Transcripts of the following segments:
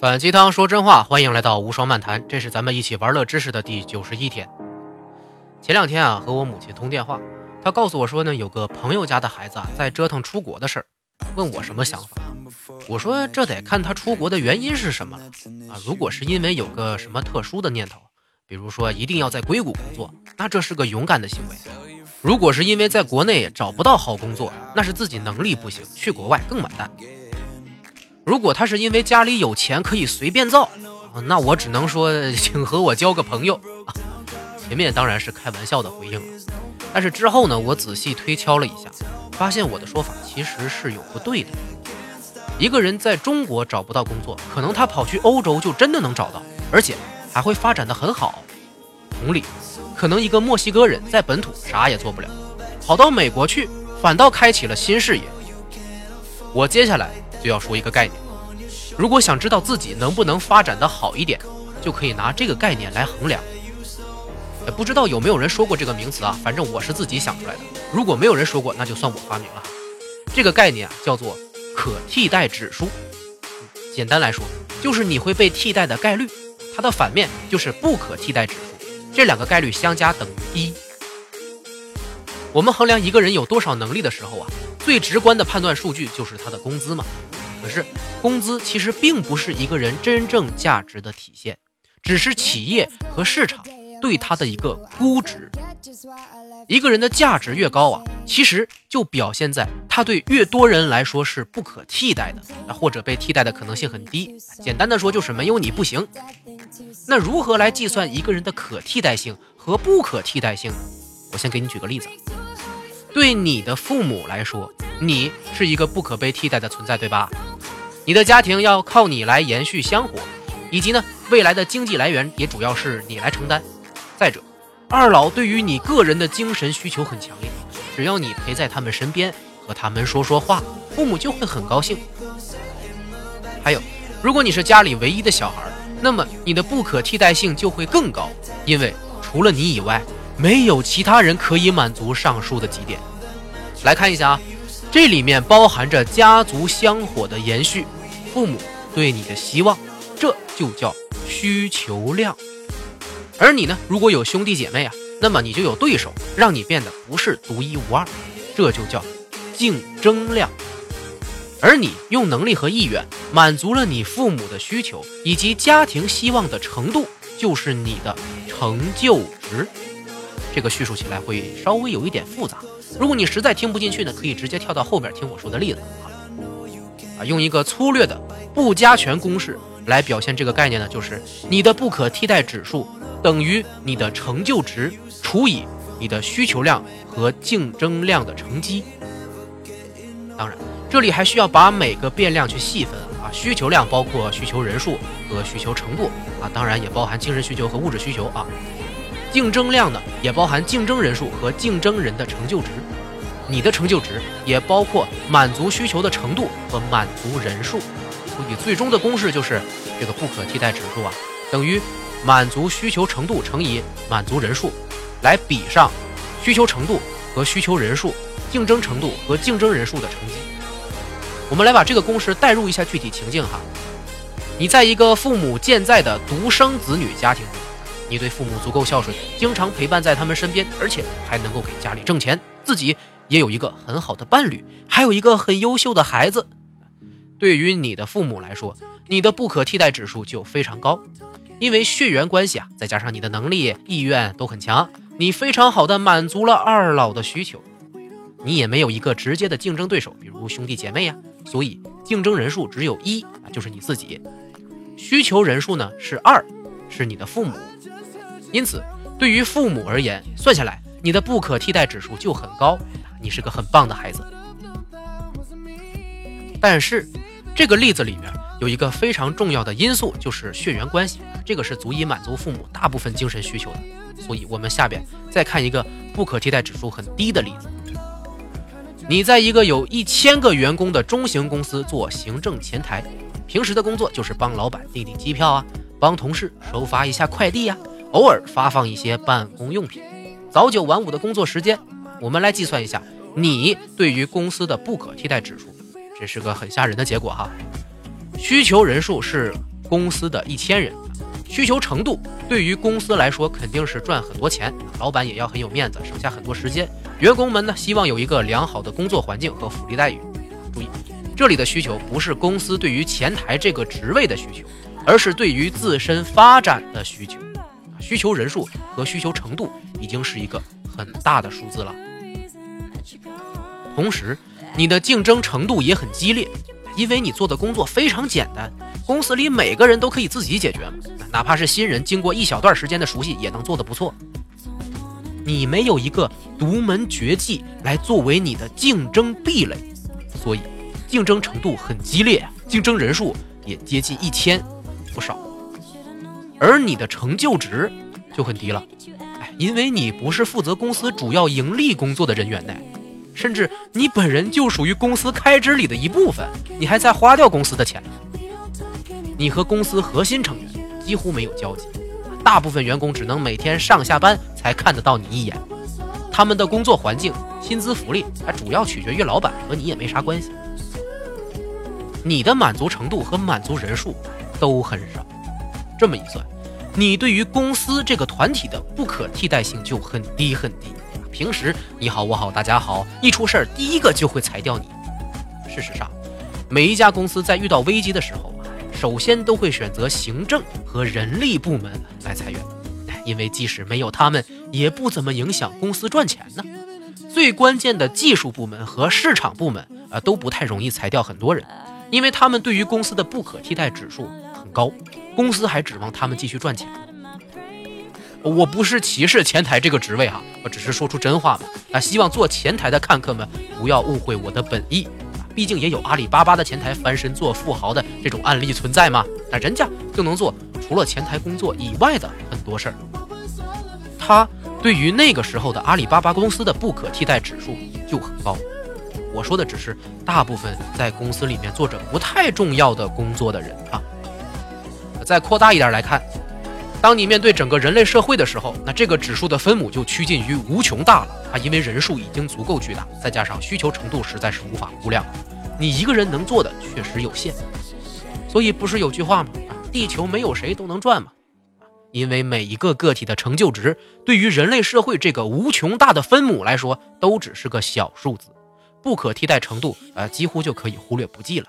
反鸡汤说真话，欢迎来到无双漫谈，这是咱们一起玩乐知识的第九十一天。前两天啊，和我母亲通电话，她告诉我说呢，有个朋友家的孩子啊，在折腾出国的事儿，问我什么想法。我说这得看他出国的原因是什么了啊。如果是因为有个什么特殊的念头，比如说一定要在硅谷工作，那这是个勇敢的行为。如果是因为在国内找不到好工作，那是自己能力不行，去国外更完蛋。如果他是因为家里有钱可以随便造，那我只能说，请和我交个朋友。前面当然是开玩笑的回应了，但是之后呢，我仔细推敲了一下，发现我的说法其实是有不对的。一个人在中国找不到工作，可能他跑去欧洲就真的能找到，而且还会发展的很好。同理，可能一个墨西哥人在本土啥也做不了，跑到美国去，反倒开启了新视野。我接下来。就要说一个概念，如果想知道自己能不能发展的好一点，就可以拿这个概念来衡量。也不知道有没有人说过这个名词啊？反正我是自己想出来的。如果没有人说过，那就算我发明了。这个概念啊，叫做可替代指数。简单来说，就是你会被替代的概率。它的反面就是不可替代指数。这两个概率相加等于一。我们衡量一个人有多少能力的时候啊，最直观的判断数据就是他的工资嘛。可是，工资其实并不是一个人真正价值的体现，只是企业和市场对他的一个估值。一个人的价值越高啊，其实就表现在他对越多人来说是不可替代的，啊或者被替代的可能性很低。简单的说，就是没有你不行。那如何来计算一个人的可替代性和不可替代性呢？我先给你举个例子。对你的父母来说，你是一个不可被替代的存在，对吧？你的家庭要靠你来延续香火，以及呢，未来的经济来源也主要是你来承担。再者，二老对于你个人的精神需求很强烈，只要你陪在他们身边，和他们说说话，父母就会很高兴。还有，如果你是家里唯一的小孩，那么你的不可替代性就会更高，因为除了你以外，没有其他人可以满足上述的几点。来看一下啊。这里面包含着家族香火的延续，父母对你的希望，这就叫需求量。而你呢，如果有兄弟姐妹啊，那么你就有对手，让你变得不是独一无二，这就叫竞争量。而你用能力和意愿满足了你父母的需求以及家庭希望的程度，就是你的成就值。这个叙述起来会稍微有一点复杂。如果你实在听不进去呢，可以直接跳到后面听我说的例子啊。啊用一个粗略的不加权公式来表现这个概念呢，就是你的不可替代指数等于你的成就值除以你的需求量和竞争量的乘积。当然，这里还需要把每个变量去细分啊。需求量包括需求人数和需求程度啊，当然也包含精神需求和物质需求啊。竞争量呢，也包含竞争人数和竞争人的成就值。你的成就值也包括满足需求的程度和满足人数。所以最终的公式就是这个不可替代指数啊，等于满足需求程度乘以满足人数，来比上需求程度和需求人数、竞争程度和竞争人数的成绩。我们来把这个公式代入一下具体情境哈。你在一个父母健在的独生子女家庭。你对父母足够孝顺，经常陪伴在他们身边，而且还能够给家里挣钱，自己也有一个很好的伴侣，还有一个很优秀的孩子。对于你的父母来说，你的不可替代指数就非常高，因为血缘关系啊，再加上你的能力、意愿都很强，你非常好的满足了二老的需求。你也没有一个直接的竞争对手，比如兄弟姐妹呀，所以竞争人数只有一啊，就是你自己。需求人数呢是二，是你的父母。因此，对于父母而言，算下来你的不可替代指数就很高，你是个很棒的孩子。但是，这个例子里面有一个非常重要的因素，就是血缘关系，这个是足以满足父母大部分精神需求的。所以，我们下边再看一个不可替代指数很低的例子：你在一个有一千个员工的中型公司做行政前台，平时的工作就是帮老板订订机票啊，帮同事收发一下快递呀。偶尔发放一些办公用品，早九晚五的工作时间，我们来计算一下你对于公司的不可替代指数，这是个很吓人的结果哈。需求人数是公司的一千人，需求程度对于公司来说肯定是赚很多钱，老板也要很有面子，省下很多时间。员工们呢，希望有一个良好的工作环境和福利待遇。注意，这里的需求不是公司对于前台这个职位的需求，而是对于自身发展的需求。需求人数和需求程度已经是一个很大的数字了。同时，你的竞争程度也很激烈，因为你做的工作非常简单，公司里每个人都可以自己解决，哪怕是新人，经过一小段时间的熟悉也能做得不错。你没有一个独门绝技来作为你的竞争壁垒，所以竞争程度很激烈，竞争人数也接近一千，不少。而你的成就值就很低了，哎，因为你不是负责公司主要盈利工作的人员呢。甚至你本人就属于公司开支里的一部分，你还在花掉公司的钱。你和公司核心成员几乎没有交集，大部分员工只能每天上下班才看得到你一眼。他们的工作环境、薪资福利还主要取决于老板，和你也没啥关系。你的满足程度和满足人数都很少，这么一算，你对于公司这个团体的不可替代性就很低很低。平时你好我好大家好，一出事儿第一个就会裁掉你。事实上，每一家公司在遇到危机的时候，首先都会选择行政和人力部门来裁员，因为即使没有他们，也不怎么影响公司赚钱呢。最关键的技术部门和市场部门啊，都不太容易裁掉很多人，因为他们对于公司的不可替代指数很高，公司还指望他们继续赚钱。我不是歧视前台这个职位哈，我只是说出真话嘛。啊，希望做前台的看客们不要误会我的本意啊，毕竟也有阿里巴巴的前台翻身做富豪的这种案例存在嘛。那人家就能做除了前台工作以外的很多事儿。他对于那个时候的阿里巴巴公司的不可替代指数就很高。我说的只是大部分在公司里面做着不太重要的工作的人啊。再扩大一点来看。当你面对整个人类社会的时候，那这个指数的分母就趋近于无穷大了啊！因为人数已经足够巨大，再加上需求程度实在是无法估量，你一个人能做的确实有限。所以不是有句话吗？地球没有谁都能转吗？因为每一个个体的成就值，对于人类社会这个无穷大的分母来说，都只是个小数字，不可替代程度啊，几乎就可以忽略不计了。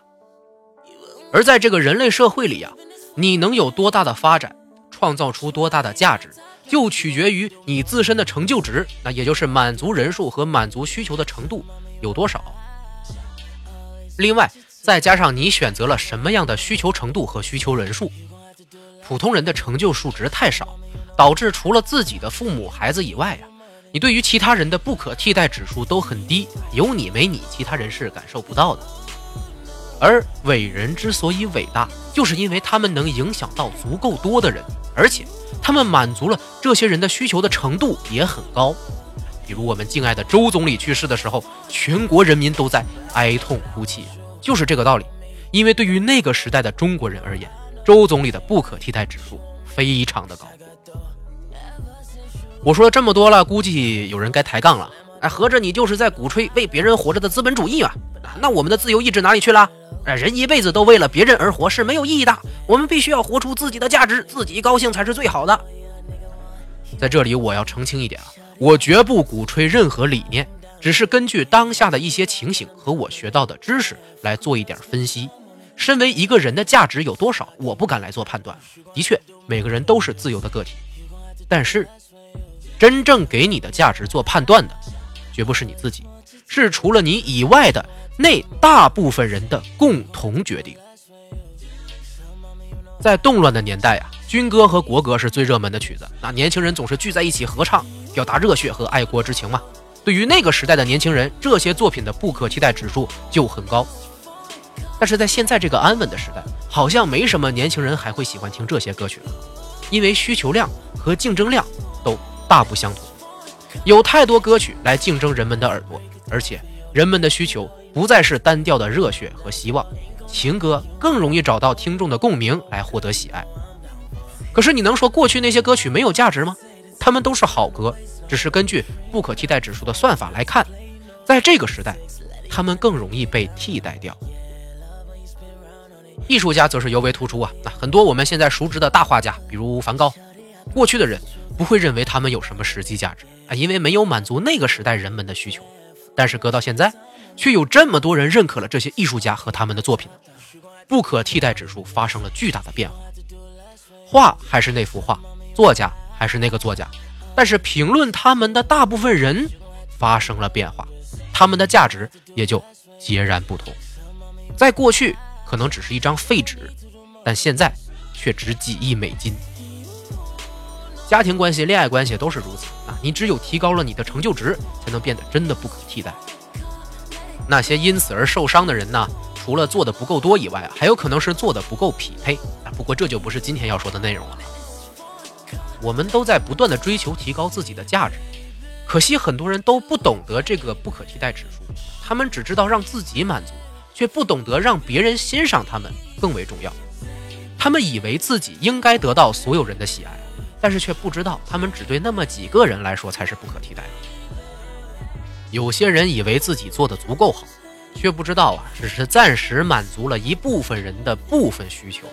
而在这个人类社会里呀，你能有多大的发展？创造出多大的价值，就取决于你自身的成就值，那也就是满足人数和满足需求的程度有多少。另外，再加上你选择了什么样的需求程度和需求人数。普通人的成就数值太少，导致除了自己的父母、孩子以外呀，你对于其他人的不可替代指数都很低，有你没你，其他人是感受不到的。而伟人之所以伟大，就是因为他们能影响到足够多的人。而且，他们满足了这些人的需求的程度也很高。比如我们敬爱的周总理去世的时候，全国人民都在哀痛哭泣，就是这个道理。因为对于那个时代的中国人而言，周总理的不可替代指数非常的高。我说了这么多了，估计有人该抬杠了。哎，合着你就是在鼓吹为别人活着的资本主义嘛？那我们的自由意志哪里去了？哎，人一辈子都为了别人而活是没有意义的。我们必须要活出自己的价值，自己高兴才是最好的。在这里，我要澄清一点啊，我绝不鼓吹任何理念，只是根据当下的一些情形和我学到的知识来做一点分析。身为一个人的价值有多少，我不敢来做判断。的确，每个人都是自由的个体，但是真正给你的价值做判断的，绝不是你自己，是除了你以外的。那大部分人的共同决定，在动乱的年代啊，军歌和国歌是最热门的曲子，那年轻人总是聚在一起合唱，表达热血和爱国之情嘛。对于那个时代的年轻人，这些作品的不可替代指数就很高。但是在现在这个安稳的时代，好像没什么年轻人还会喜欢听这些歌曲了，因为需求量和竞争量都大不相同，有太多歌曲来竞争人们的耳朵，而且人们的需求。不再是单调的热血和希望，情歌更容易找到听众的共鸣来获得喜爱。可是你能说过去那些歌曲没有价值吗？他们都是好歌，只是根据不可替代指数的算法来看，在这个时代，他们更容易被替代掉。艺术家则是尤为突出啊。那很多我们现在熟知的大画家，比如梵高，过去的人不会认为他们有什么实际价值啊，因为没有满足那个时代人们的需求。但是搁到现在，却有这么多人认可了这些艺术家和他们的作品，不可替代指数发生了巨大的变化。画还是那幅画，作家还是那个作家，但是评论他们的大部分人发生了变化，他们的价值也就截然不同。在过去可能只是一张废纸，但现在却值几亿美金。家庭关系、恋爱关系都是如此啊！你只有提高了你的成就值，才能变得真的不可替代。那些因此而受伤的人呢？除了做的不够多以外，还有可能是做的不够匹配啊。不过这就不是今天要说的内容了。我们都在不断的追求提高自己的价值，可惜很多人都不懂得这个不可替代指数，他们只知道让自己满足，却不懂得让别人欣赏他们更为重要。他们以为自己应该得到所有人的喜爱，但是却不知道他们只对那么几个人来说才是不可替代的。有些人以为自己做的足够好。却不知道啊，只是暂时满足了一部分人的部分需求，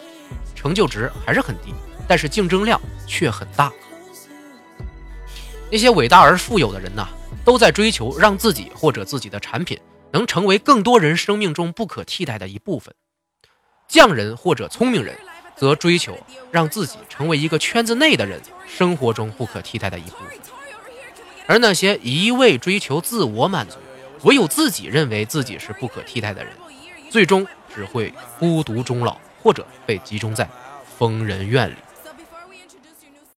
成就值还是很低，但是竞争量却很大。那些伟大而富有的人呢，都在追求让自己或者自己的产品能成为更多人生命中不可替代的一部分。匠人或者聪明人，则追求让自己成为一个圈子内的人生活中不可替代的一部分。而那些一味追求自我满足，唯有自己认为自己是不可替代的人，最终只会孤独终老，或者被集中在疯人院里。